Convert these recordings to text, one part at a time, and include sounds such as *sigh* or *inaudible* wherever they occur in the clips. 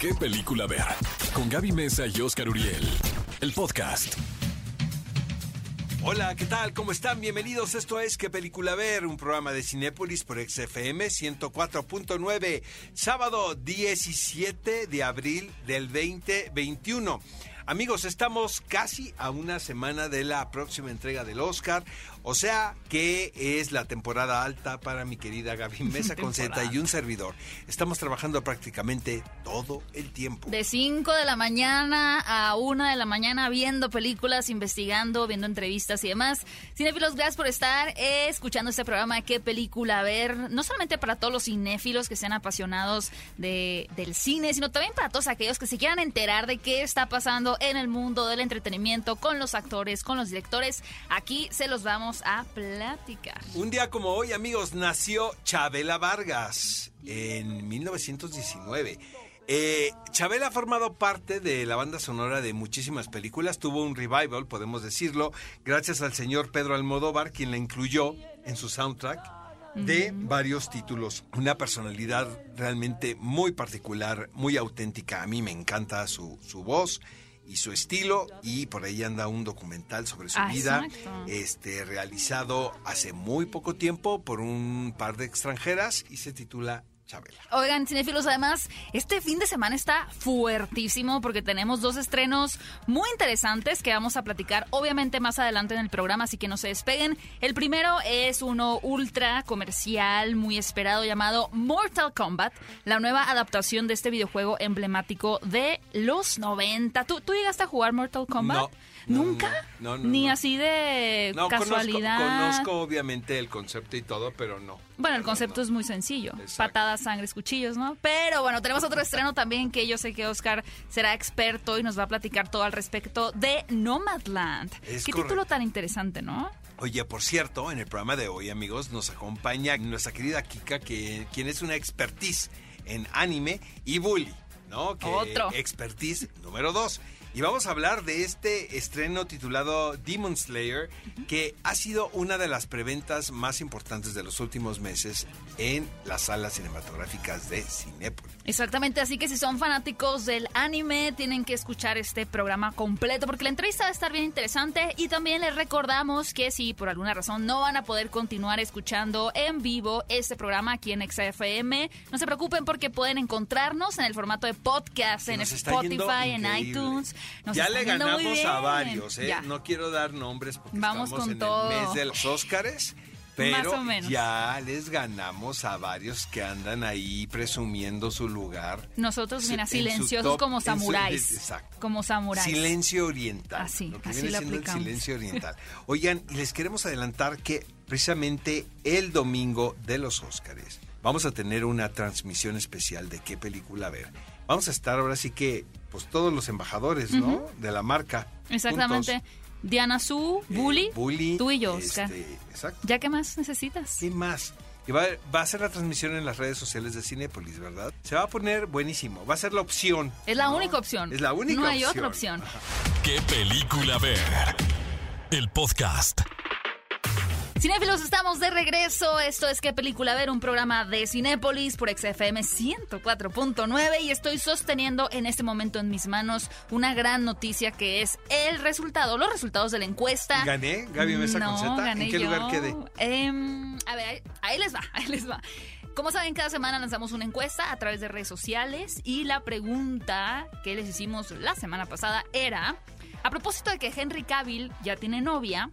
¿Qué película ver? Con Gaby Mesa y Oscar Uriel. El podcast. Hola, ¿qué tal? ¿Cómo están? Bienvenidos. Esto es ¿Qué película ver? Un programa de Cinépolis por XFM 104.9. Sábado 17 de abril del 2021. Amigos, estamos casi a una semana de la próxima entrega del Oscar, o sea que es la temporada alta para mi querida Gaby *laughs* Mesa con Z y un servidor. Estamos trabajando prácticamente todo el tiempo. De 5 de la mañana a 1 de la mañana viendo películas, investigando, viendo entrevistas y demás. Cinéfilos, gracias por estar eh, escuchando este programa ¿Qué película ver? No solamente para todos los cinéfilos que sean apasionados de, del cine, sino también para todos aquellos que se quieran enterar de qué está pasando en el mundo del entretenimiento con los actores, con los directores. Aquí se los vamos a platicar. Un día como hoy, amigos, nació Chabela Vargas en 1919. Eh, Chabela ha formado parte de la banda sonora de muchísimas películas, tuvo un revival, podemos decirlo, gracias al señor Pedro Almodóvar, quien la incluyó en su soundtrack de varios títulos. Una personalidad realmente muy particular, muy auténtica. A mí me encanta su, su voz y su estilo y por ahí anda un documental sobre su Ah, vida exacto. este realizado hace muy poco tiempo por un par de extranjeras y se titula Chabela. Oigan, cinéfilos, además, este fin de semana está fuertísimo porque tenemos dos estrenos muy interesantes que vamos a platicar, obviamente, más adelante en el programa, así que no se despeguen. El primero es uno ultra comercial, muy esperado, llamado Mortal Kombat, la nueva adaptación de este videojuego emblemático de los 90. ¿Tú, tú llegaste a jugar Mortal Kombat? No, no, ¿Nunca? no, no, Ni así de No, conozco, casualidad. conozco obviamente el concepto y todo, pero no. Bueno, el concepto es muy sencillo. Exacto. Patadas, sangres, cuchillos, ¿no? Pero bueno, tenemos otro estreno también que yo sé que Oscar será experto y nos va a platicar todo al respecto de Nomadland. Es Qué correcto. título tan interesante, ¿no? Oye, por cierto, en el programa de hoy, amigos, nos acompaña nuestra querida Kika, que, quien es una expertise en anime y bully, ¿no? Que Otro. Expertise número dos. Y vamos a hablar de este estreno titulado Demon Slayer, que ha sido una de las preventas más importantes de los últimos meses en las salas cinematográficas de Cinépolis. Exactamente, así que si son fanáticos del anime, tienen que escuchar este programa completo porque la entrevista va a estar bien interesante y también les recordamos que si por alguna razón no van a poder continuar escuchando en vivo este programa aquí en XFM, no se preocupen porque pueden encontrarnos en el formato de podcast, en Spotify, en iTunes. Nos ya le ganamos a varios, ¿eh? Ya. No quiero dar nombres porque Vamos estamos con en todo. el mes de los Óscares. Pero Más o menos. ya les ganamos a varios que andan ahí presumiendo su lugar. Nosotros, mira, silenciosos top- como su- samuráis. exacto. Como samuráis. Silencio oriental. Así, lo que así viene lo siendo el silencio oriental. *laughs* Oigan, y les queremos adelantar que precisamente el domingo de los Óscares vamos a tener una transmisión especial de qué película ver. Vamos a estar ahora sí que, pues todos los embajadores, ¿no? De la marca. Exactamente. juntos. Diana Su, Eh, Bully, Bully, tú y yo, Oscar. este, exacto. ¿Ya qué más necesitas? ¿Qué más? Y va, va a ser la transmisión en las redes sociales de Cinépolis, ¿verdad? Se va a poner buenísimo. Va a ser la opción. Es la ¿no? única opción. Es la única No hay opción. otra opción. ¿Qué película ver? El podcast. Cinéfilos, estamos de regreso. Esto es ¿Qué película ver? Un programa de Cinépolis por XFM 104.9 y estoy sosteniendo en este momento en mis manos una gran noticia que es el resultado, los resultados de la encuesta. ¿Gané? Gaby Mesa no, con Z. gané ¿En qué yo. lugar quedé? Em, a ver, ahí, ahí les va, ahí les va. Como saben, cada semana lanzamos una encuesta a través de redes sociales y la pregunta que les hicimos la semana pasada era, a propósito de que Henry Cavill ya tiene novia,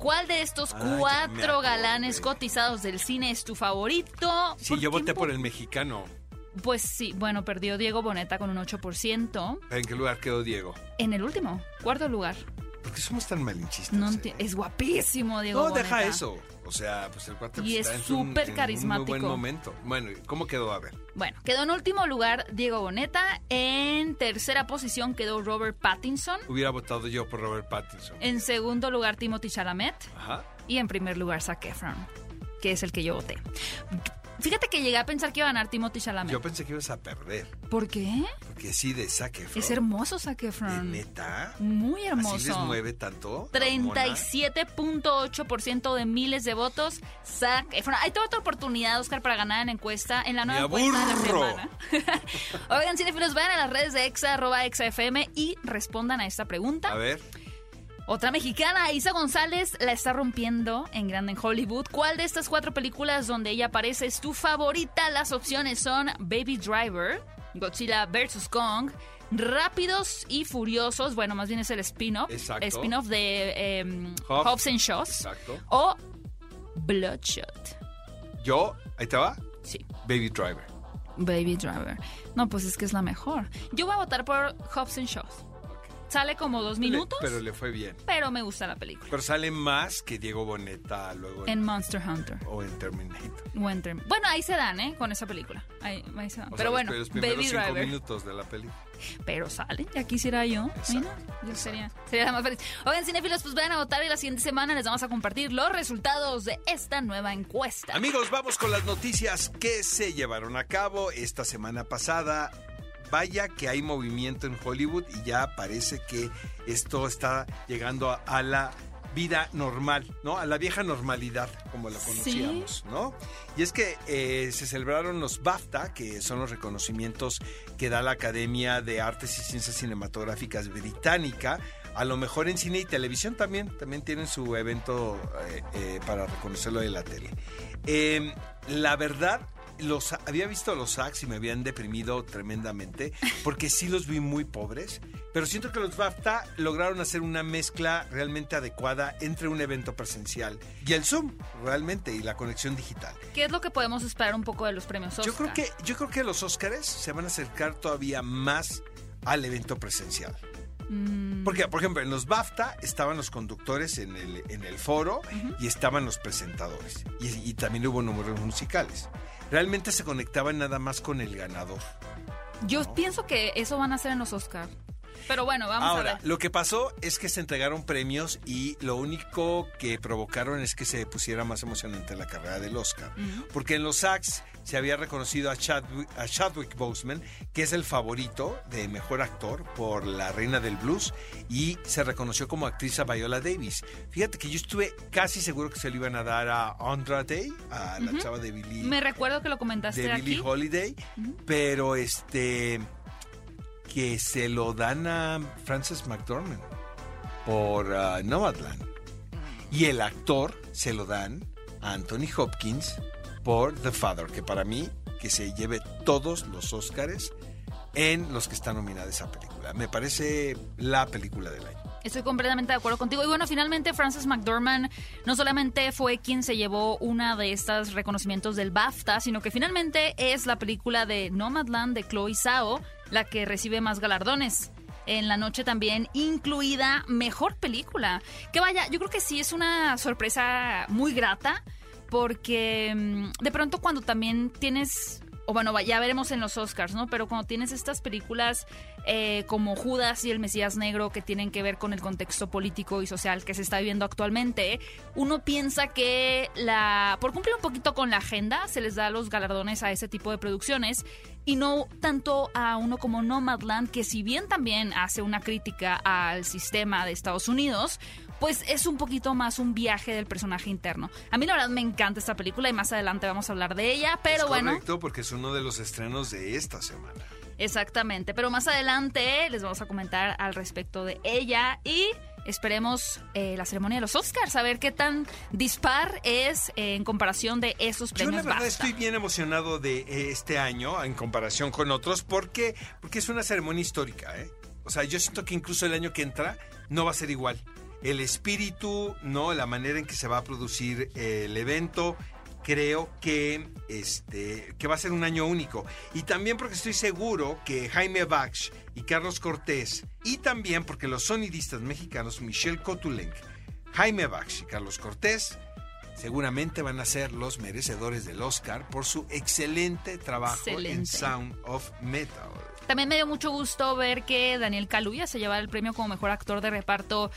¿cuál de estos Ah, cuatro galanes cotizados del cine es tu favorito? Sí, yo voté por el mexicano. Pues sí, bueno, perdió Diego Boneta con un 8%. ¿En qué lugar quedó Diego? En el último, cuarto lugar. ¿Por qué somos tan malinchistas? No eh? es guapísimo Diego No, deja eso. O sea, pues el cuate Y pues, es súper en un carismático. muy buen momento. Bueno, ¿cómo quedó? A ver. Bueno, quedó en último lugar Diego Boneta. En tercera posición quedó Robert Pattinson. Hubiera votado yo por Robert Pattinson. En segundo lugar Timothy Chalamet. Ajá. Y en primer lugar Zac Efron, que es el que yo voté. Fíjate que llegué a pensar que iba a ganar Timothy Chalamet. Yo pensé que ibas a perder. ¿Por qué? Porque sí, de Zac Efron. Es hermoso Zac ¿De Efron. neta? Muy hermoso. ¿Así les mueve tanto? la hormona? 37.8% de miles de votos. Zac Efron. Hay toda otra oportunidad, Oscar, para ganar en la encuesta, en la nueva encuesta de la semana. *laughs* Oigan, cinefilos, vayan a las redes de Exa, arroba Exa FM y respondan a esta pregunta. A ver. Otra mexicana, Isa González, la está rompiendo en grande en Hollywood. ¿Cuál de estas cuatro películas donde ella aparece es tu favorita? Las opciones son Baby Driver, Godzilla vs. Kong, Rápidos y Furiosos, bueno, más bien es el spin-off. Exacto. Spin-off de em, Hobbs. Hobbs and Shaws. Exacto. O Bloodshot. Yo, ahí te va, Sí, Baby Driver. Baby Driver. No, pues es que es la mejor. Yo voy a votar por Hobbs and Shaws. Sale como dos minutos, Le- pero le fue bien. pero me gusta la película. Pero sale más que Diego Boneta luego en, En Monster Hunter. o en Terminator. Winter. Bueno, ahí se dan, ¿eh? Con esa película. Ahí, ahí se dan. O Pero bueno, los primeros Baby cinco Driver. minutos de la película. Pero sale, ya quisiera yo. Exacto, Mira, yo sería, sería la más feliz. Oigan, cinéfilos, pues vayan a votar y la siguiente semana les vamos a compartir los resultados de esta nueva encuesta. Amigos, vamos con las noticias que se llevaron a cabo esta semana pasada. Vaya que hay movimiento en Hollywood y ya parece que esto está llegando a, a la vida normal, ¿no? A la vieja normalidad, como la conocíamos, ¿no? Y es que eh, se celebraron los BAFTA, que son los reconocimientos que da la Academia de Artes y Ciencias Cinematográficas Británica. A lo mejor en cine y televisión también, también tienen su evento eh, eh, para reconocerlo de la tele. Eh, la verdad, los había visto los SACs y me habían deprimido tremendamente porque sí los vi muy pobres, pero siento que los BAFTA lograron hacer una mezcla realmente adecuada entre un evento presencial y el Zoom, realmente, y la conexión digital. ¿Qué es lo que podemos esperar un poco de los premios Oscar? Yo creo que yo creo que los Óscares se van a acercar todavía más al evento presencial. Mm, Porque, por ejemplo, en los BAFTA estaban los conductores en el, en el foro y estaban los presentadores. Y, y también hubo números musicales. Realmente se conectaban nada más con el ganador. yo pienso que eso van a hacer en los Oscar. Pero bueno, vamos Ahora, a ver. lo que pasó es que se entregaron premios y lo único que provocaron es que se pusiera más emocionante la carrera del Oscar. Porque en los SAGs se había reconocido a Chadwick, a Chadwick Boseman, que es el favorito de mejor actor por La Reina del Blues, y se reconoció como actriz a Viola Davis. Fíjate que yo estuve casi seguro que se lo iban a dar a Andra Day, a la chava de Billie Me recuerdo que lo comentaste de Billie aquí. Holiday, pero este que se lo dan a Frances McDormand por ah, Nomadland. Y el actor se lo dan a Anthony Hopkins por The Father, que para mí que se lleve todos los Óscares en los que está nominada esa película. Me parece la película del año. Estoy completamente de acuerdo contigo. Y bueno, finalmente Frances McDormand no solamente fue quien se llevó una de estas reconocimientos del BAFTA, sino que finalmente es la película de Nomadland de Chloe Zhao la que recibe más galardones. En la noche también incluida mejor película. Que vaya, yo creo que sí es una sorpresa muy grata porque mm, de pronto cuando también tienes o bueno, ya veremos en los Oscars, ¿no? Pero cuando tienes estas películas eh, como Judas y el Mesías Negro que tienen que ver con el contexto político y social que se está viviendo actualmente, uno piensa que la por cumplir un poquito con la agenda se les da los galardones a ese tipo de producciones y no tanto a uno como Nomadland, que si bien también hace una crítica al sistema de Estados Unidos, pues es un poquito más un viaje del personaje interno. A mí la verdad me encanta esta película y más adelante vamos a hablar de ella, pero es bueno. correcto, porque es uno de los estrenos de esta semana. Exactamente, pero más adelante les vamos a comentar al respecto de ella y esperemos eh, la ceremonia de los Oscars, a ver qué tan dispar es eh, en comparación de esos Yo premios. la verdad BAFTA. estoy bien emocionado de eh, este año en comparación con otros porque porque es una ceremonia histórica, ¿eh? O sea, yo siento que incluso el año que entra no va a ser igual. El espíritu, no, la manera en que se va a producir eh, el evento, creo que este que va a ser un año único y también porque estoy seguro que Jaime Bach y Carlos Cortés y también porque los sonidistas mexicanos Michelle Cotulenc, Jaime Bach y Carlos Cortés seguramente van a ser los merecedores del Oscar por su excelente trabajo en. Sound of Metal. También me dio mucho gusto ver que Daniel Kaluuya se lleva el premio como mejor actor de reparto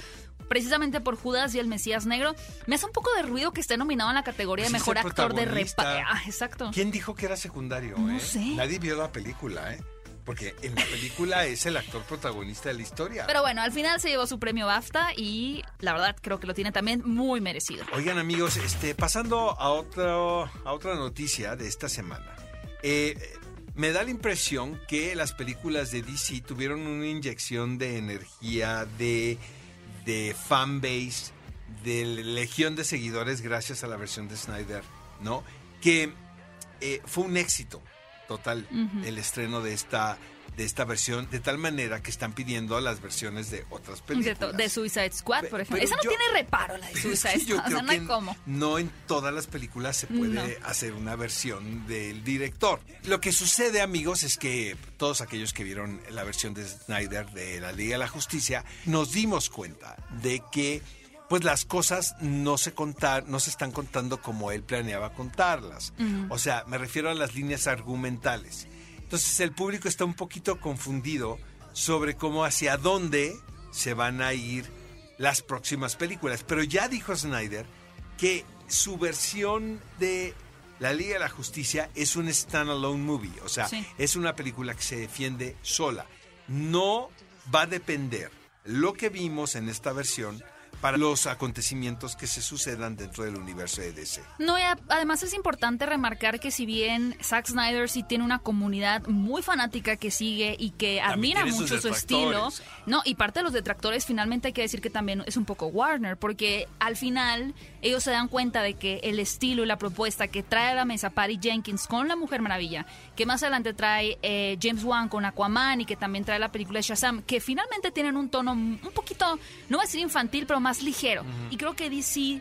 precisamente por Judas y el Mesías Negro. Me hace un poco de ruido que esté nominado en la categoría de Pues es mejor actor de reparto. Ah, exacto. ¿Quién dijo que era secundario? No eh? sé. Nadie vio la película, ¿eh? Porque en la película es el actor protagonista de la historia. Pero bueno, al final se llevó su premio BAFTA y la verdad creo que lo tiene también muy merecido. Oigan amigos, este, pasando a, otro, a otra noticia de esta semana. Eh, me da la impresión que las películas de DC tuvieron una inyección de energía, de, de fanbase, de legión de seguidores gracias a la versión de Snyder, ¿no? Que eh, fue un éxito total el estreno de esta, de esta versión, de tal manera que están pidiendo las versiones de otras De, películas. to- de Suicide Squad, por ejemplo. pero Esa no yo- tiene reparo, la de *laughs* Suicide Squad. O sea, no hay cómo. no en todas las películas se puede No. hacer una versión del director. Lo que sucede, amigos, es que todos aquellos que vieron la versión de Snyder de la Liga de la Justicia, nos dimos cuenta de que pues las cosas no se contar, no se están contando como él planeaba contarlas. O sea, me refiero a las líneas argumentales. Entonces el público está un poquito confundido sobre cómo hacia dónde se van a ir las próximas películas. Pero ya dijo Snyder que su versión de La Liga de la Justicia es un standalone movie. O sea, Sí. es una película que se defiende sola. No va a depender lo que vimos en esta versión para los acontecimientos que se sucedan dentro del universo de DC. No, y además es importante remarcar que si bien Zack Snyder sí tiene una comunidad muy fanática que sigue y que admira mucho su estilo, no, y parte de los detractores finalmente hay que decir que también es un poco Warner, porque al final ellos se dan cuenta de que el estilo y la propuesta que trae a la mesa Patty Jenkins con La Mujer Maravilla, que más adelante trae eh, James Wan con Aquaman y que también trae la película de Shazam, que finalmente tienen un tono un poquito, no voy a decir infantil, pero más ligero. Y creo que DC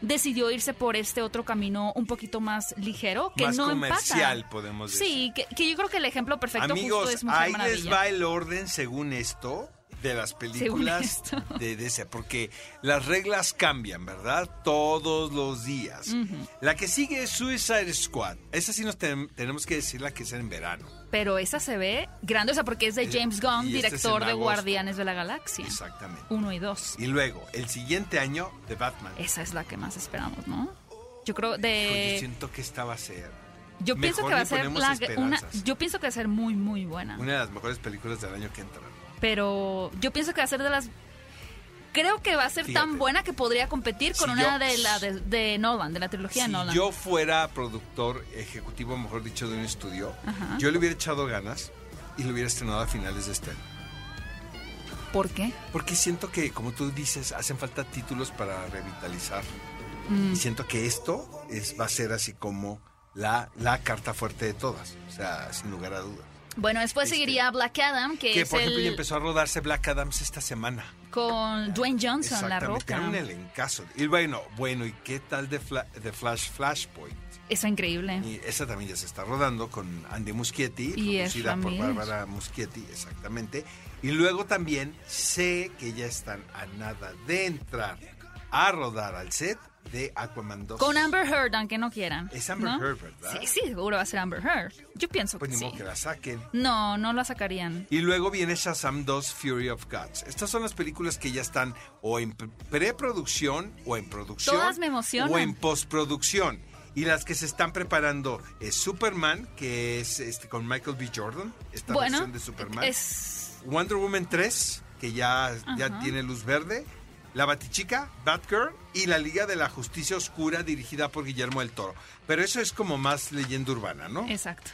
decidió irse por este otro camino un poquito más ligero, que Más no comercial, empata. podemos decir. Sí, que, que yo creo que el ejemplo perfecto justo Amigos, es Mujer ahí Maravilla. les va el orden según esto de las películas esto. *laughs* de DC, porque las reglas cambian, ¿verdad? Todos los días. La que sigue es Suicide Squad. Esa sí nos ten- tenemos que decir la que es en verano. Pero esa se ve grande, o sea, porque es de Eh, James Gunn, y este es director de agosto. Guardianes de la Galaxia. Exactamente. Uno y dos. Y luego, el siguiente año, de Batman. Esa es la que más esperamos, ¿no? Yo creo Hijo, Yo de... siento que esta va a ser Yo pienso que va a ser la, una, yo pienso que va a ser muy muy buena. una de las mejores películas del año que entra. Pero yo pienso que va a ser de las creo que va a ser Fíjate. tan buena que podría competir con Si una yo- de la de, de Nolan, de la trilogía Si Nolan. yo fuera productor ejecutivo, mejor dicho, de un estudio, Ajá. yo le hubiera echado ganas y lo hubiera estrenado a finales de este año. ¿Por qué? Porque siento que, como tú dices, hacen falta títulos para revitalizar. Mm. Y siento que esto es, va a ser así como la, la carta fuerte de todas. O sea, sin lugar a dudas. Bueno, después Este, seguiría Black Adam, que, Que, es por ejemplo, ya el empezó a rodarse Black Adams esta semana. con Dwayne Johnson, La Roca. era un elencazo. Y bueno, bueno, ¿y qué tal de, Fla- de Flash Flashpoint? Eso increíble. Y esa también ya se está rodando con Andy Muschietti, Y producida por. Bárbara Muschietti, exactamente. Y luego también sé que ya están a nada de entrar a rodar al set de Aquaman 2. Con Amber Heard, aunque no quieran. Es Amber ¿no? Heard, ¿verdad? Sí, sí, seguro va a ser Amber Heard. Yo pienso Pues que ni sí. modo que la saquen. No, no la sacarían. Y luego viene Shazam 2 Fury of Gods. Estas son las películas que ya están o en pre- preproducción o en producción. Todas me emocionan. O en postproducción. Y las que se están preparando es Superman, que es este, con Michael B. Jordan, esta Bueno, versión de Superman. es Wonder Woman 3, que ya, ya tiene luz verde. La Batichica, Batgirl y la Liga de la Justicia Oscura dirigida por Guillermo del Toro. Pero eso es como más leyenda urbana, ¿no? Exacto.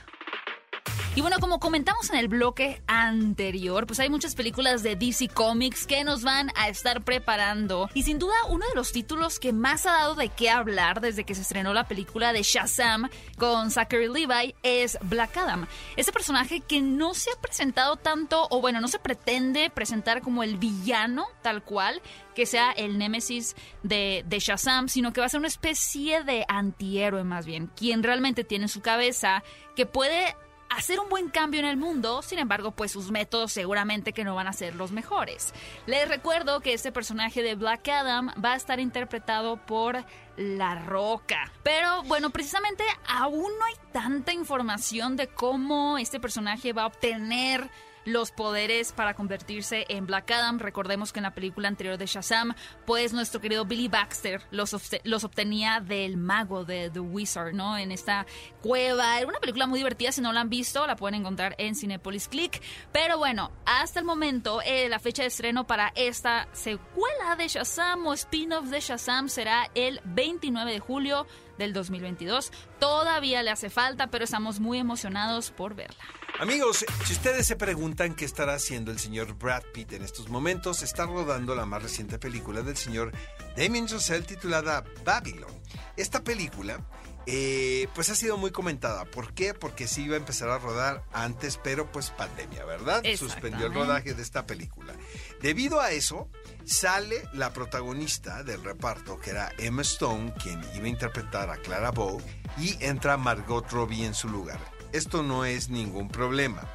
Y bueno, como comentamos en el bloque anterior, pues hay muchas películas de DC Comics que nos van a estar preparando. Y sin duda, uno de los títulos que más ha dado de qué hablar desde que se estrenó la película de Shazam con Zachary Levi es Black Adam. Ese personaje que no se ha presentado tanto, o bueno, no se pretende presentar como el villano tal cual, que sea el némesis de, Shazam, sino que va a ser una especie de antihéroe más bien, quien realmente tiene en su cabeza que puede hacer un buen cambio en el mundo, sin embargo, pues sus métodos seguramente que no van a ser los mejores. Les recuerdo que este personaje de Black Adam va a estar interpretado por La Roca. Pero bueno, precisamente aún no hay tanta información de cómo este personaje va a obtener los poderes para convertirse en Black Adam. Recordemos que en la película anterior de Shazam, pues nuestro querido Billy Baxter los, los obtenía del mago de The Wizard, ¿no? En esta cueva. Era una película muy divertida, si no la han visto, la pueden encontrar en Cinepolis Click. Pero bueno, hasta el momento, eh, la fecha de estreno para esta secuela de Shazam o spin-off de Shazam será el 29 de julio del 2022. Todavía le hace falta, pero estamos muy emocionados por verla. Amigos, si ustedes se preguntan qué estará haciendo el señor Brad Pitt en estos momentos, está rodando la más reciente película del señor Damien Chazelle titulada Babylon. Esta película eh, pues ha sido muy comentada. ¿Por qué? Porque sí iba a empezar a rodar antes, pero pues pandemia, ¿verdad? Suspendió el rodaje de esta película. Debido a eso, sale la protagonista del reparto, que era Emma Stone, quien iba a interpretar a Clara Bow, y entra Margot Robbie en su lugar. Esto no es ningún problema.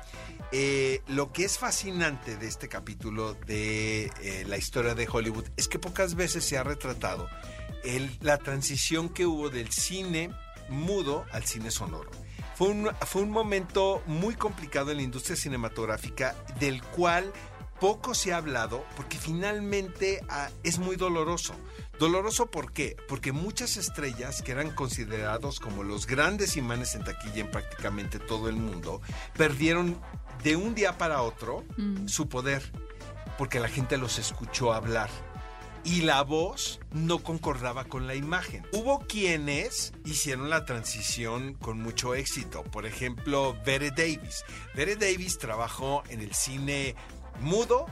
Eh, lo que es fascinante de este capítulo de eh, la historia de Hollywood es que pocas veces se ha retratado la transición que hubo del cine mudo al cine sonoro. Fue un, fue un momento muy complicado en la industria cinematográfica del cual poco se ha hablado porque finalmente ah, es muy doloroso. Doloroso ¿por qué? Porque muchas estrellas que eran considerados como los grandes imanes en taquilla en prácticamente todo el mundo, perdieron de un día para otro mm. su poder porque la gente los escuchó hablar y la voz no concordaba con la imagen. Hubo quienes hicieron la transición con mucho éxito. Por ejemplo, Bette Davis. Bette Davis trabajó en el cine mudo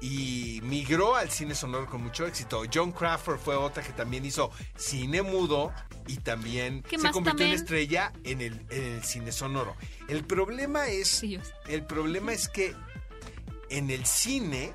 y migró al cine sonoro con mucho éxito. John Crawford fue otra que también hizo cine mudo y también se convirtió en estrella en el, en el, cine sonoro. El problema es, el problema es que en el cine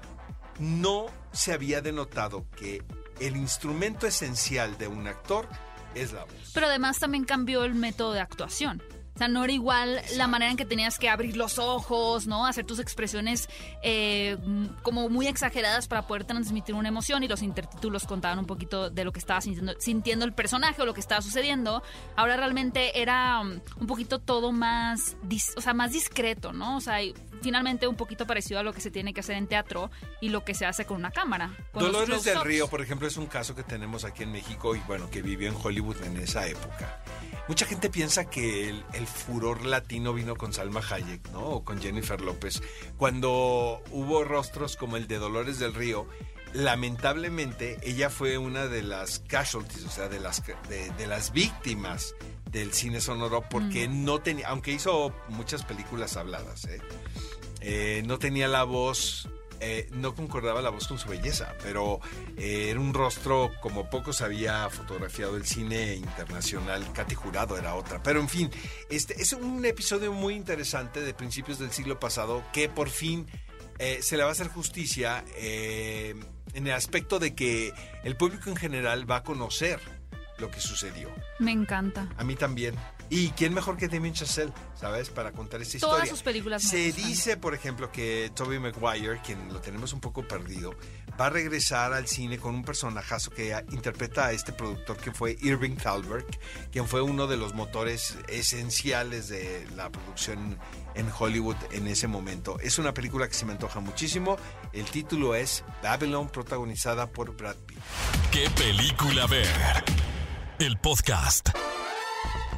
no se había denotado que el instrumento esencial de un actor es la voz. Pero además también cambió el método de actuación. O sea, no era igual la manera en que tenías que abrir los ojos, ¿no? Hacer tus expresiones eh, como muy exageradas para poder transmitir una emoción y los intertítulos contaban un poquito de lo que estaba sintiendo, sintiendo el personaje o lo que estaba sucediendo. Ahora realmente era um, un poquito todo más, o sea, más discreto, ¿no? O sea, finalmente un poquito parecido a lo que se tiene que hacer en teatro y lo que se hace con una cámara. Dolores del Río, por ejemplo, es un caso que tenemos aquí en México y bueno, que vivió en Hollywood en esa época. Mucha gente piensa que el, furor latino vino con Salma Hayek, ¿no? O con Jennifer López. Cuando hubo rostros como el de Dolores del Río, lamentablemente ella fue una de las casualties, o sea, de las, de, las víctimas del cine sonoro porque mm. no tenía, aunque hizo muchas películas habladas, ¿eh? Eh, no tenía la voz eh, no concordaba la voz con su belleza, pero era un rostro como pocos había fotografiado el cine internacional. Katy Jurado era otra. Pero en fin, este es un episodio muy interesante de principios del siglo pasado que por fin se le va a hacer justicia en el aspecto de que el público en general va a conocer lo que sucedió. Me encanta. A mí también. ¿Y quién mejor que Damien Chazelle, sabes, para contar esta historia? Todas sus películas. Se dice, por ejemplo, que Toby Maguire, quien lo tenemos un poco perdido, va a regresar al cine con un personajazo que interpreta a este productor que fue Irving Thalberg, quien fue uno de los motores esenciales de la producción en Hollywood en ese momento. Es una película que se me antoja muchísimo. El título es Babylon, protagonizada por Brad Pitt. ¿Qué película ver? El podcast.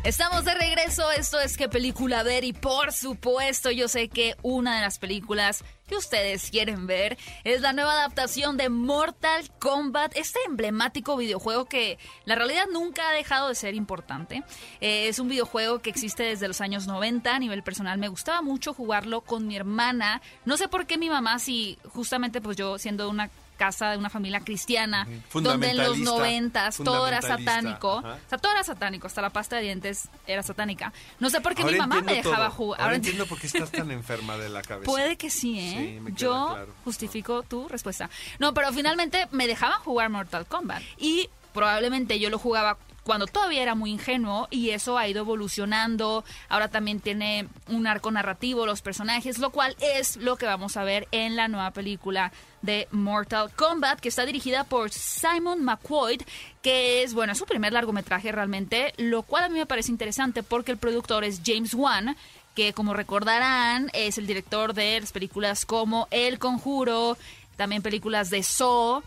Estamos de regreso, esto es qué película ver y por supuesto yo sé que una de las películas que ustedes quieren ver es la nueva adaptación de Mortal Kombat, este emblemático videojuego que la realidad nunca ha dejado de ser importante. Eh, es un videojuego que existe desde los años 90, a nivel personal me gustaba mucho jugarlo con mi hermana, no sé por qué mi mamá si justamente pues yo siendo una casa de una familia cristiana, donde en los noventas todo era satánico. O sea, todo era satánico, hasta la pasta de dientes era satánica. No sé por qué mi mamá me dejaba jugar. Ahora, entiendo por qué estás tan enferma de la cabeza. Puede que sí, ¿eh? Yo justifico tu respuesta. No, pero finalmente me dejaban jugar Mortal Kombat. Y probablemente yo lo jugaba cuando todavía era muy ingenuo y eso ha ido evolucionando. Ahora también tiene un arco narrativo, los personajes, lo cual es lo que vamos a ver en la nueva película de Mortal Kombat, que está dirigida por Simon McQuoid, que es, bueno, su primer largometraje realmente, lo cual a mí me parece interesante porque el productor es James Wan, que como recordarán es el director de las películas como El Conjuro, también películas de Saw,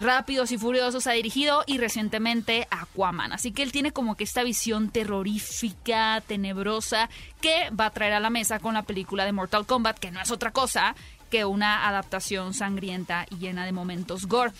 Rápidos y Furiosos ha dirigido y recientemente Aquaman. Así que él tiene como que esta visión terrorífica, tenebrosa, que va a traer a la mesa con la película de Mortal Kombat, que no es otra cosa que una adaptación sangrienta y llena de momentos gore.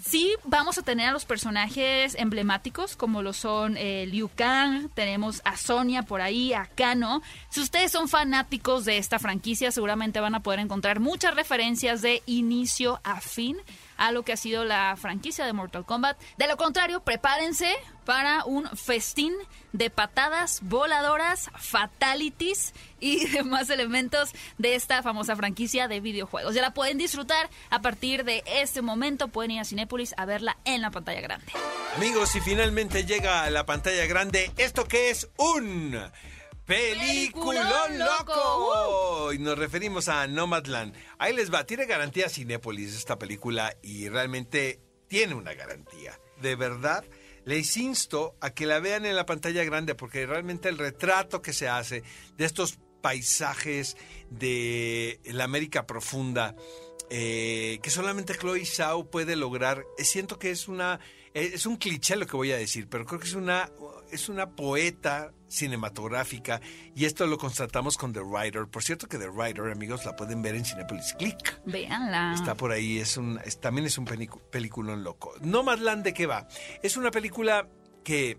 Sí, vamos a tener a los personajes emblemáticos como lo son eh, Liu Kang, tenemos a Sonia por ahí, a Kano. Si ustedes son fanáticos de esta franquicia, seguramente van a poder encontrar muchas referencias de inicio a fin a lo que ha sido la franquicia de Mortal Kombat. De lo contrario, prepárense para un festín de patadas voladoras, fatalities y *laughs* demás elementos de esta famosa franquicia de videojuegos. Ya la pueden disfrutar a partir de este momento. Pueden ir a Cinépolis a verla en la pantalla grande. Amigos, y finalmente llega a la pantalla grande esto que es un Peliculón loco. Y nos referimos a Nomadland. Ahí les va, tiene garantía Cinépolis esta película y realmente tiene una garantía. De verdad, les insto a que la vean en la pantalla grande porque realmente el retrato que se hace de estos paisajes de la América profunda eh, que solamente Chloe Zhao puede lograr, siento que es una es un cliché lo que voy a decir, pero creo que es una es una poeta cinematográfica y esto lo constatamos con The Writer. Por cierto que The Writer, amigos, la pueden ver en Cinepolis Click. Véanla. Está por ahí, es un, también es un película loco. Nomadland, ¿de qué va? Es una película que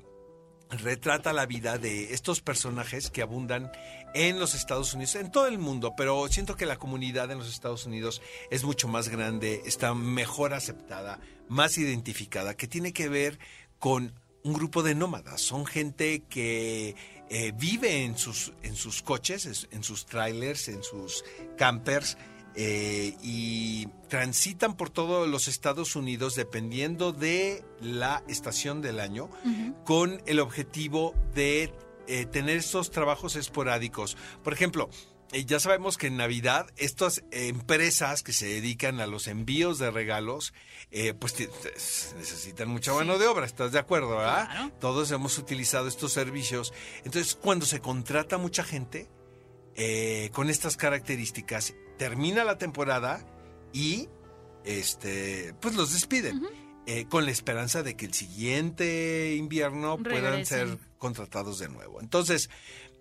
retrata la vida de estos personajes que abundan en los Estados Unidos, en todo el mundo, pero siento que la comunidad en los Estados Unidos es mucho más grande, está mejor aceptada, más identificada, que tiene que ver con un grupo de nómadas, son gente que eh, vive en sus, en sus coches, en sus trailers, en sus campers, eh, y transitan por todos los Estados Unidos dependiendo de la estación del año con el objetivo de eh, tener estos trabajos esporádicos. Por ejemplo, ya sabemos que en Navidad estas empresas que se dedican a los envíos de regalos, eh, pues necesitan mucha mano de obra, ¿estás de acuerdo? ¿verdad? Todos hemos utilizado estos servicios. Entonces, cuando se contrata mucha gente eh, con estas características, termina la temporada y este, pues los despiden. con la esperanza de que el siguiente invierno puedan ser contratados de nuevo. Entonces,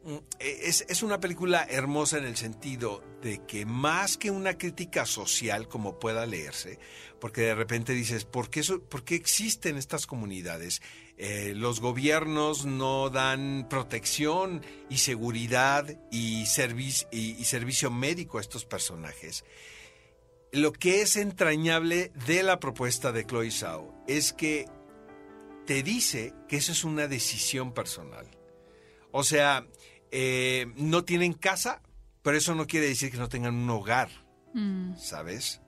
Mm, es, una película hermosa en el sentido de que más que una crítica social como pueda leerse, porque de repente dices, ¿por qué, por qué existen estas comunidades? Eh, los gobiernos no dan protección y seguridad y, y servicio médico a estos personajes. Lo que es entrañable de la propuesta de Chloe Zhao es que te dice que eso es una decisión personal. O sea, eh, no tienen casa, pero eso no quiere decir que no tengan un hogar, mm. ¿sabes?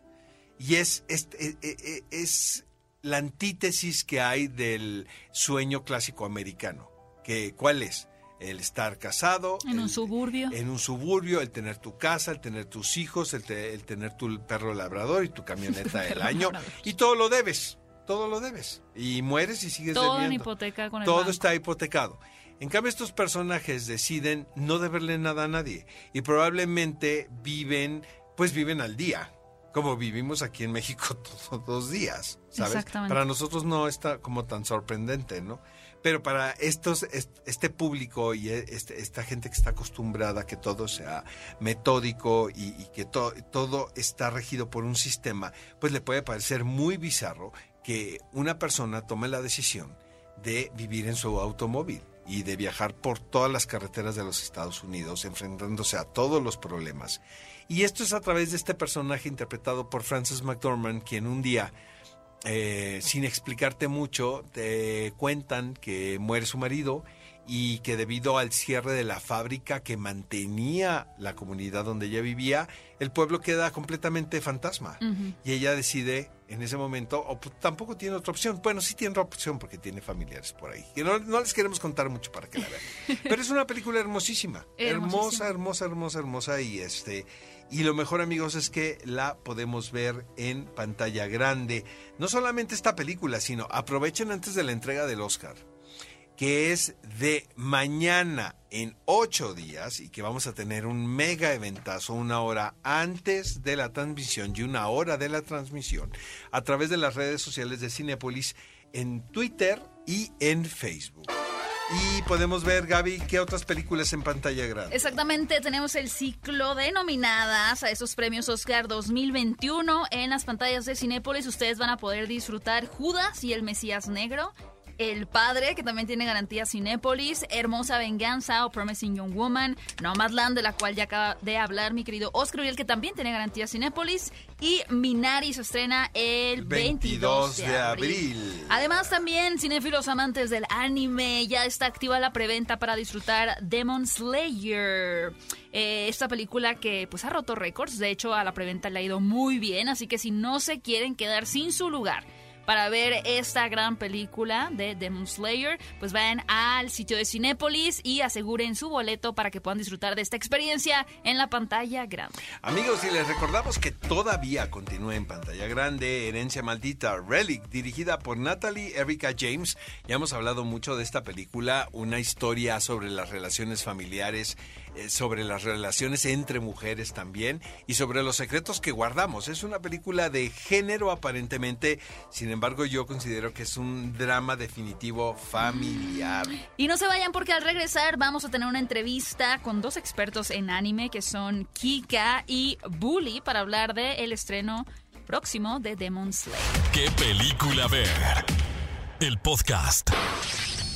Y es, es, e, e, e, es, la antítesis que hay del sueño clásico americano. Que, ¿Cuál es? El estar casado. En un suburbio. En un suburbio, el tener tu casa, el tener tus hijos, el, tener tu perro labrador y tu camioneta *laughs* del año. Y todo lo debes. Todo lo debes. Y mueres y sigues todo debiendo. Todo hipoteca con el Todo está hipotecado. En cambio, estos personajes deciden no deberle nada a nadie y probablemente viven, pues viven al día, como vivimos aquí en México *laughs* todos los días, ¿sabes? Para nosotros no está como tan sorprendente, ¿no? Pero para estos, este público y este, esta gente que está acostumbrada a que todo sea metódico y, que todo está regido por un sistema, pues le puede parecer muy bizarro que una persona tome la decisión de vivir en su automóvil y de viajar por todas las carreteras de los Estados Unidos, enfrentándose a todos los problemas. Y esto es a través de este personaje interpretado por Francis McDormand, quien un día, eh, sin explicarte mucho, te cuentan que muere su marido y que debido al cierre de la fábrica que mantenía la comunidad donde ella vivía, el pueblo queda completamente fantasma. Y ella decide en ese momento, o tampoco tiene otra opción. Bueno, sí tiene otra opción porque tiene familiares por ahí. No, les queremos contar mucho para que la vean. *laughs* Pero es una película hermosísima. hermosa, hermosa, hermosa, hermosa. Y este. Y lo mejor, amigos, es que la podemos ver en pantalla grande. No solamente esta película, sino aprovechen antes de la entrega del Oscar que es de mañana en ocho días y que vamos a tener un mega eventazo una hora antes de la transmisión y una hora de la transmisión a través de las redes sociales de Cinepolis en Twitter y en Facebook. Y podemos ver, Gaby, qué otras películas en pantalla grande. Exactamente, tenemos el ciclo de nominadas a esos premios Oscar 2021 en las pantallas de Cinépolis. Ustedes van a poder disfrutar Judas y el Mesías Negro, el Padre, que también tiene garantía Cinépolis, Hermosa Venganza o Promising Young Woman, Nomadland, de la cual ya acaba de hablar mi querido Oscar Uriel, que también tiene garantía Cinépolis, y Minari se estrena el 22, de, abril. Además también, cinéfilos amantes del anime, ya está activa la preventa para disfrutar Demon Slayer. Eh, esta película que pues ha roto récords, de hecho a la preventa le ha ido muy bien, así que si no se quieren quedar sin su lugar para ver esta gran película de Demon Slayer, pues vayan al sitio de Cinépolis y aseguren su boleto para que puedan disfrutar de esta experiencia en la pantalla grande. Amigos, y les recordamos que todavía continúa en pantalla grande Herencia Maldita Relic, dirigida por Natalie Erika James. Ya hemos hablado mucho de esta película, una historia sobre las relaciones familiares sobre las relaciones entre mujeres también y sobre los secretos que guardamos. Es una película de género aparentemente, sin embargo yo considero que es un drama definitivo familiar. Y no se vayan porque al regresar vamos a tener una entrevista con dos expertos en anime que son Kika y Bully para hablar del el estreno próximo de Demon Slayer. ¿Qué película ver? El podcast.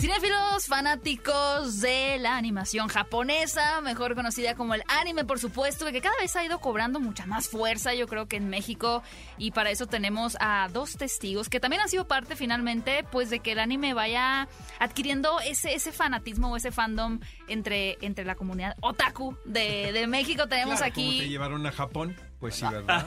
Cinéfilos fanáticos de la animación japonesa, mejor conocida como el anime, por supuesto, que cada vez ha ido cobrando mucha más fuerza, yo creo que en México, y para eso tenemos a dos testigos que también han sido parte finalmente, pues de que el anime vaya adquiriendo ese, ese fanatismo o ese fandom entre, entre la comunidad otaku de, de México. *laughs* Tenemos Claro, aquí... ¿cómo te llevaron a Japón? Pues sí, ¿verdad?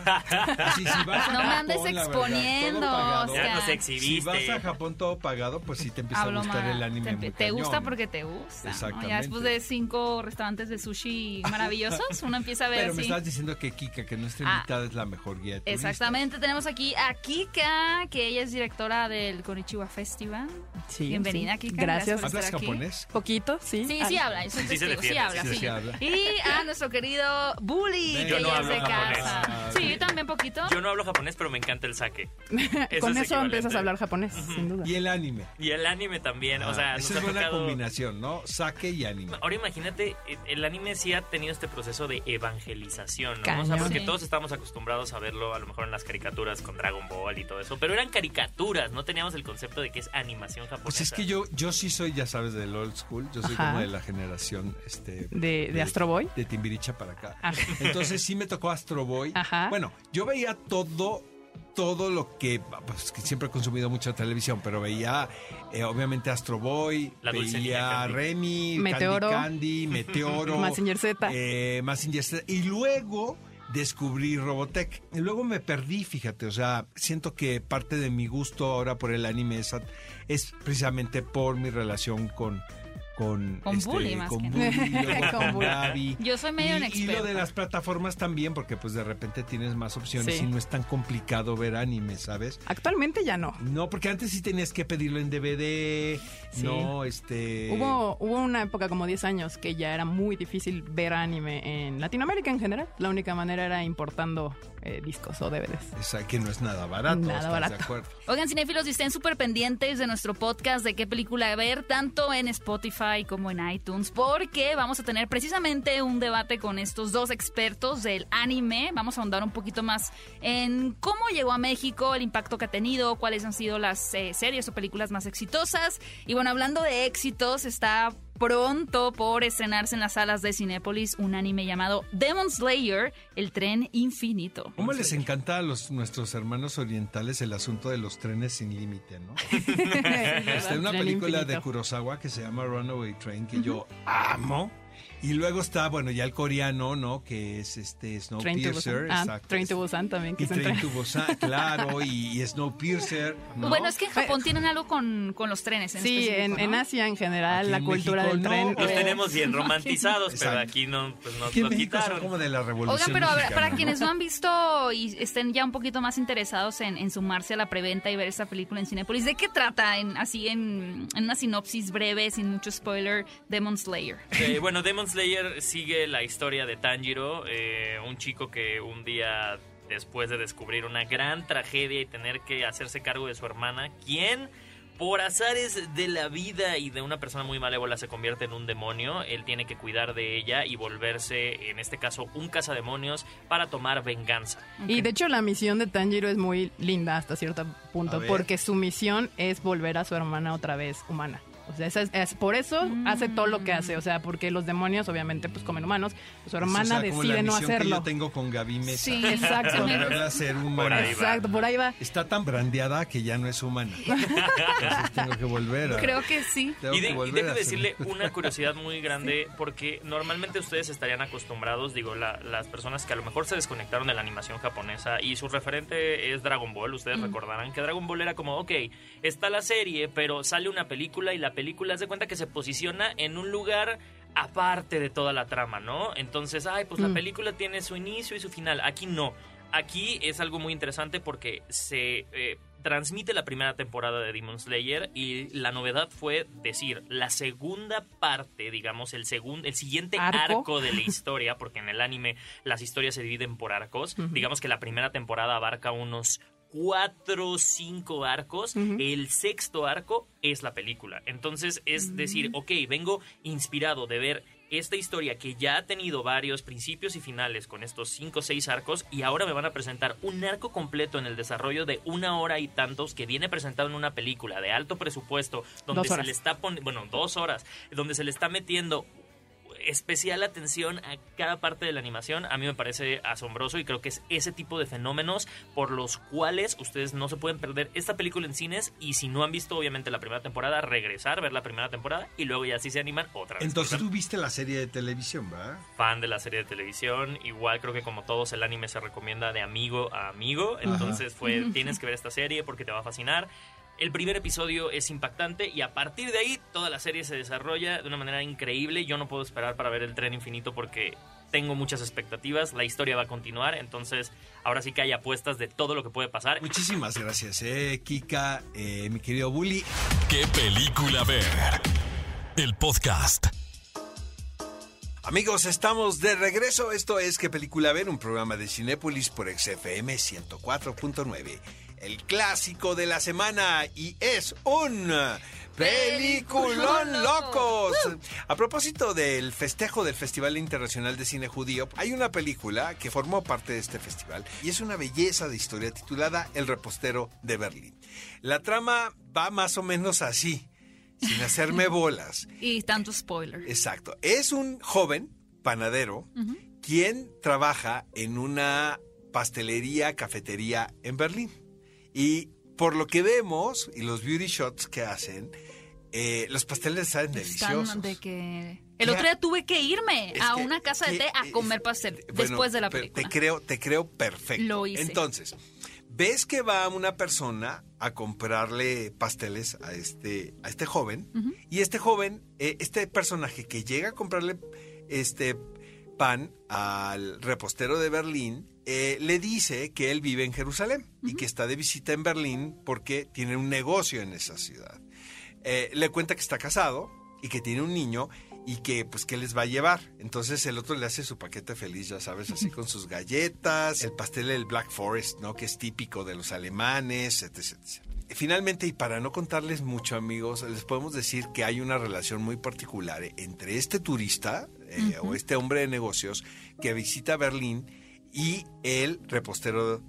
Sí, si vas a No me andes verdad, exponiendo, pagado. Oscar. Ya nos Si exhibiste. vas a Japón todo pagado, pues sí te empieza Hablo a gustar mal. el anime Te, gusta porque te gusta. ¿no? Ya Exactamente. después de cinco restaurantes de sushi *laughs* maravillosos, uno empieza a ver Pero me estás diciendo que Kika, que nuestra Ah. invitada es la mejor guía de. Exactamente, tenemos aquí a Kika, que ella es directora del Konichiwa Festival. Sí, Bienvenida, sí. Kika. Gracias. ¿Hablas aquí. japonés? Poquito, sí. Sí, Ah, sí habla, es un Sí testigo, sí habla, sí, sí. sí habla. Y a nuestro querido Bully, Ven. que Yo no ella es de japonés. casa. Sí, yo también poquito. Yo no hablo japonés, pero me encanta el sake. *laughs* Con es eso empiezas a hablar japonés, sin duda. Y el anime. Y el anime también, o sea, esa es buena tocado- combinación, ¿no? Sake y anime. Ahora imagínate, eh, el anime sí ha tenido este proceso de evangelización, ¿no? O Cañón. sea, porque Sí. todos estamos acostumbrados a verlo a lo mejor en las caricaturas con Dragon Ball y todo eso, pero eran caricaturas, no teníamos el concepto de que es animación japonesa. Pues es que yo, yo sí soy, ya sabes, del old school. Yo soy Ajá. como de la generación este, De, de Astro Boy. de Timbiricha para acá. Ah. Entonces sí me tocó Astro Boy. Ajá. Bueno, yo veía todo todo lo que, pues, que siempre he consumido mucha televisión, pero veía eh, obviamente Astro Boy, La veía. Remy, Meteoro. Candy, Candy *laughs* Meteoro, Mazinger Z. eh, Mazinger Z, y luego descubrí Robotech. Y luego me perdí, fíjate, o sea, siento que parte de mi gusto ahora por el anime es, es precisamente por mi relación con con, Con Bully, más con que Bully, Con. *laughs* Yo soy medio y, y inexperta. lo de las plataformas también, porque pues de repente tienes más opciones Sí. y no es tan complicado ver anime, ¿sabes? Actualmente ya no. No, porque antes sí tenías que pedirlo en DVD, Sí. no, este... Hubo, hubo una época como 10 años que ya era muy difícil ver anime en Latinoamérica en general. La única manera era importando eh, discos o DVDs. Esa que no es nada barato, Nada ¿estás barato. de acuerdo? Oigan, cinéfilos, y estén súper pendientes de nuestro podcast de qué película ver, tanto en Spotify como en iTunes, porque vamos a tener precisamente un debate con estos dos expertos del anime. Vamos a ahondar un poquito más en cómo llegó a México, el impacto que ha tenido, cuáles han sido las eh, series o películas más exitosas. Y bueno, hablando de éxitos, está pronto por estrenarse en las salas de Cinépolis un anime llamado Demon Slayer, el tren infinito. ¿Cómo les encanta a los, nuestros hermanos orientales el asunto de los trenes sin límite, no? *laughs* *laughs* Está una película de. Kurosawa que se llama Runaway Train que yo amo. Y luego está, bueno, ya el coreano, ¿no? Que es este Snowpiercer. Ah, Train to Busan también. Que y Train to Busan, claro, y, y Snowpiercer. ¿no? Bueno, es que en Japón tienen algo con, con los trenes. En sí, en, ¿no? en, Asia en general, Aquí la en cultura México del no. tren. Los tenemos bien romantizados, pero aquí no, pues no Aquí en lo quitaron. como de la revolución Oigan, pero mexicana, para ¿no? quienes no han visto y estén ya un poquito más interesados en, en sumarse a la preventa y ver esta película en Cinepolis, ¿de qué trata? En, así en, en una sinopsis breve, sin mucho spoiler, Demon Slayer. Eh, bueno, Demon Slayer sigue la historia de Tanjiro, eh, un chico que un día después de descubrir una gran tragedia y tener que hacerse cargo de su hermana, quien por azares de la vida y de una persona muy malévola se convierte en un demonio, él tiene que cuidar de ella y volverse, en este caso, un cazademonios para tomar venganza. Y de hecho la misión de Tanjiro es muy linda hasta cierto punto, porque su misión es volver a su hermana otra vez humana. O sea, esa es, es- por eso hace todo lo que hace, o sea, porque los demonios obviamente pues comen humanos, su Eso, hermana o sea, como decide la no misión que hacerlo. yo tengo con Gaby Mesa. Sí, *laughs* Exacto. Ser humana. Por ahí va. Exacto, por ahí va. Está tan brandeada que ya no es humana. *laughs* Entonces tengo que volver a... Creo que sí. tengo Y, de, que y decirle una curiosidad muy *laughs* grande, porque normalmente ustedes estarían acostumbrados, digo, la- las personas que a lo mejor se desconectaron de la animación japonesa y su referente es Dragon Ball, ustedes recordarán que Dragon Ball era como, ok, está la serie, pero sale una película y la película se cuenta que se posiciona en un lugar aparte de toda la trama, ¿no? Entonces, ay, pues la Mm. película tiene su inicio y su final, aquí no. Aquí es algo muy interesante porque se eh, transmite la primera temporada de Demon Slayer y la novedad fue decir la segunda parte, digamos, el segundo, el siguiente Arco. arco. de la *laughs* historia, porque en el anime las historias se dividen por arcos. Digamos que la primera temporada abarca unos cuatro cinco arcos. El sexto arco es la película. Entonces es decir, ok, vengo inspirado de ver esta historia que ya ha tenido varios principios y finales con estos cinco o seis arcos y ahora me van a presentar un arco completo en el desarrollo de una hora y tantos que viene presentado en una película de alto presupuesto donde se le está poniendo, bueno, dos horas, donde se le está metiendo especial atención a cada parte de la animación, a mí me parece asombroso y creo que es ese tipo de fenómenos por los cuales ustedes no se pueden perder esta película en cines y si no han visto obviamente la primera temporada, regresar, ver la primera temporada y luego ya si se animan otra vez. Entonces tú viste la serie de televisión, ¿verdad? fan de la serie de televisión, igual creo que como todos el anime se recomienda de amigo a amigo, entonces fue *laughs* tienes que ver esta serie porque te va a fascinar. El primer episodio es impactante y a partir de ahí toda la serie se desarrolla de una manera increíble. Yo no puedo esperar para ver el tren infinito porque tengo muchas expectativas. La historia va a continuar, entonces ahora sí que hay apuestas de todo lo que puede pasar. Muchísimas gracias, eh, Kika, eh, mi querido Bully. ¿Qué película ver? El podcast. Amigos, estamos de regreso. Esto es ¿Qué película ver? Un programa de Cinépolis por XFM 104.9. El clásico de la semana y es un peliculón locos. A propósito del festejo del Festival Internacional de Cine Judío, hay una película que formó parte de este festival y es una belleza de historia titulada El repostero de Berlín. La trama va más o menos así, sin *laughs* hacerme bolas. Y tanto spoiler. Exacto. Es un joven panadero quien trabaja en una pastelería, cafetería en Berlín. Y por lo que vemos y los beauty shots que hacen, eh, los pasteles saben deliciosos. Están de que... El Ya. otro día tuve que irme Es a que- una casa de que- té a comer es- pastel bueno, después de la película. Te creo, te creo perfecto. Lo hice. Entonces, ves que va una persona a comprarle pasteles a este, a este joven, y este joven, eh, este personaje que llega a comprarle este pan al repostero de Berlín, eh, le dice que él vive en Jerusalén y que está de visita en Berlín porque tiene un negocio en esa ciudad. Eh, le cuenta que está casado y que tiene un niño y que pues que les va a llevar. Entonces el otro le hace su paquete feliz, ya sabes, así con sus galletas, el pastel del Black Forest, ¿no? Que es típico de los alemanes, etc. etc. Finalmente, y para no contarles mucho, amigos, les podemos decir que hay una relación muy particular entre este turista eh, o este hombre de negocios que visita Berlín y el repostero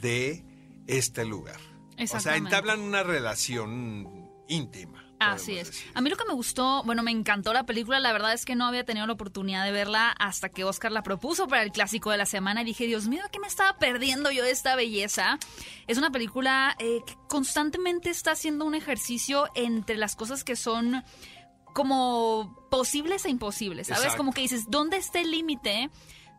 de este lugar. O sea, entablan una relación íntima. Así es. decir. A mí lo que me gustó, bueno, me encantó la película. La verdad es que no había tenido la oportunidad de verla hasta que Oscar la propuso para el clásico de la semana. Y dije, Dios mío, ¿qué me estaba perdiendo yo de esta belleza? Es una película eh, que constantemente está haciendo un ejercicio entre las cosas que son como posibles e imposibles, ¿sabes? Exacto. Como que dices, ¿dónde está el límite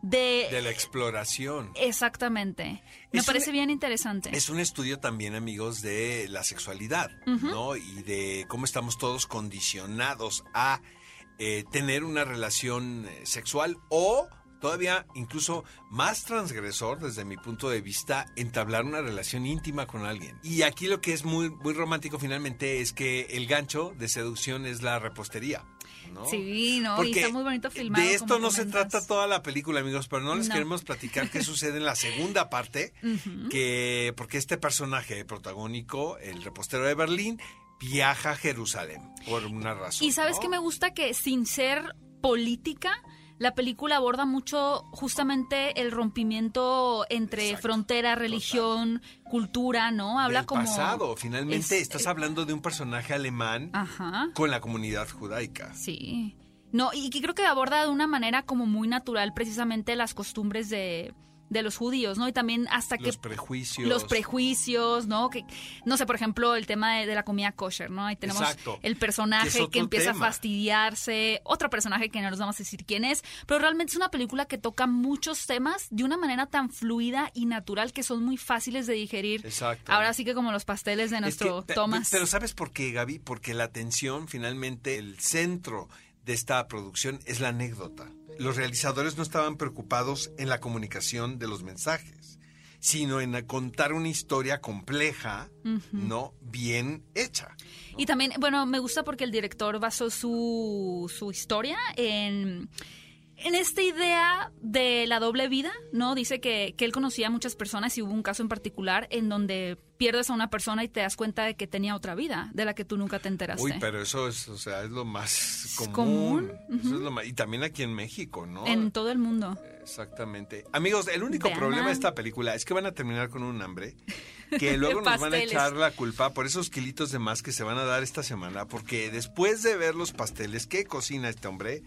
de... De la exploración. Exactamente. Me Es parece un- bien interesante. Es un estudio también, amigos, de la sexualidad, ¿no? Y de cómo estamos todos condicionados a eh, tener una relación eh, sexual o todavía incluso más transgresor desde mi punto de vista entablar una relación íntima con alguien. Y aquí lo que es muy muy romántico finalmente es que el gancho de seducción es la repostería. ¿no? Sí, no, y Porque está muy bonito filmado. De esto no se trata toda la película, amigos, pero no les No. queremos platicar qué *laughs* sucede en la segunda parte, que porque este personaje protagónico, el repostero de Berlín, viaja a Jerusalén por una razón. Y sabes ¿no? que me gusta que sin ser política, la película aborda mucho justamente el rompimiento entre Exacto, frontera, religión, cultura, ¿no? Habla Del como pasado, finalmente es- estás hablando de un personaje alemán Ajá. con la comunidad judaica. Sí. No, y que creo que aborda de una manera como muy natural precisamente las costumbres de, de los judíos, ¿no? Y también hasta que Los prejuicios. los prejuicios, ¿no? Que no sé, por ejemplo, el tema de, de la comida kosher, ¿no? Ahí tenemos Exacto. el Que personaje es que, empieza tema. a fastidiarse, otro personaje que no nos vamos a decir quién es, pero realmente es una película que toca muchos temas de una manera tan fluida y natural que son muy fáciles de digerir. Exacto. Ahora sí que como los pasteles de Es nuestro que- pe- Thomas. Pero ¿sabes por qué, Gaby? Porque la atención, finalmente, el centro de esta producción es la anécdota. Los realizadores no estaban preocupados en la comunicación de los mensajes, sino en contar una historia compleja, no bien hecha. Y también, bueno, me gusta porque el director basó su, su historia en, en esta idea de la doble vida, ¿no? Dice que, que él conocía a muchas personas y hubo un caso en particular en donde pierdes a una persona y te das cuenta de que tenía otra vida, de la que tú nunca te enteraste. Uy, pero eso es, o sea, es lo más común. común, Eso es lo más- y también aquí en México, ¿no? En todo el mundo. Exactamente. Amigos, el único Vean. problema de esta película es que van a terminar con un hambre *laughs* que luego nos van a echar la culpa por esos kilitos de más que se van a dar esta semana, porque después de ver los pasteles que cocina este hombre,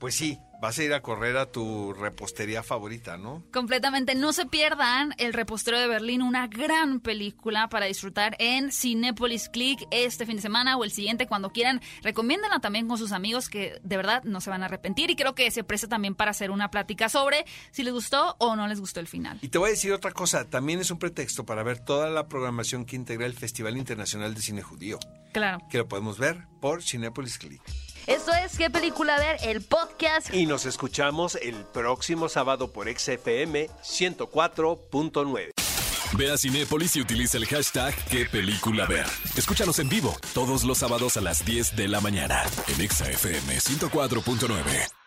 pues sí, vas a ir a correr a tu repostería favorita, ¿no? Completamente. No se pierdan El Repostero de Berlín, una gran película para disfrutar en Cinepolis Click este fin de semana o el siguiente cuando quieran. Recomiéndenla también con sus amigos que de verdad no se van a arrepentir y creo que se presta también para hacer una plática sobre si les gustó o no les gustó el final. Y te voy a decir otra cosa, también es un pretexto para ver toda la programación que integra el Festival Internacional de Cine Judío, Claro. que lo podemos ver por Cinepolis Click. Esto es ¿Qué película ver? El podcast. Y nos escuchamos el próximo sábado por XFM 104.9. Ve a Cinépolis y utiliza el hashtag qué película ver. Escúchanos en vivo todos los sábados a las 10 de la mañana en Exa FM 104.9.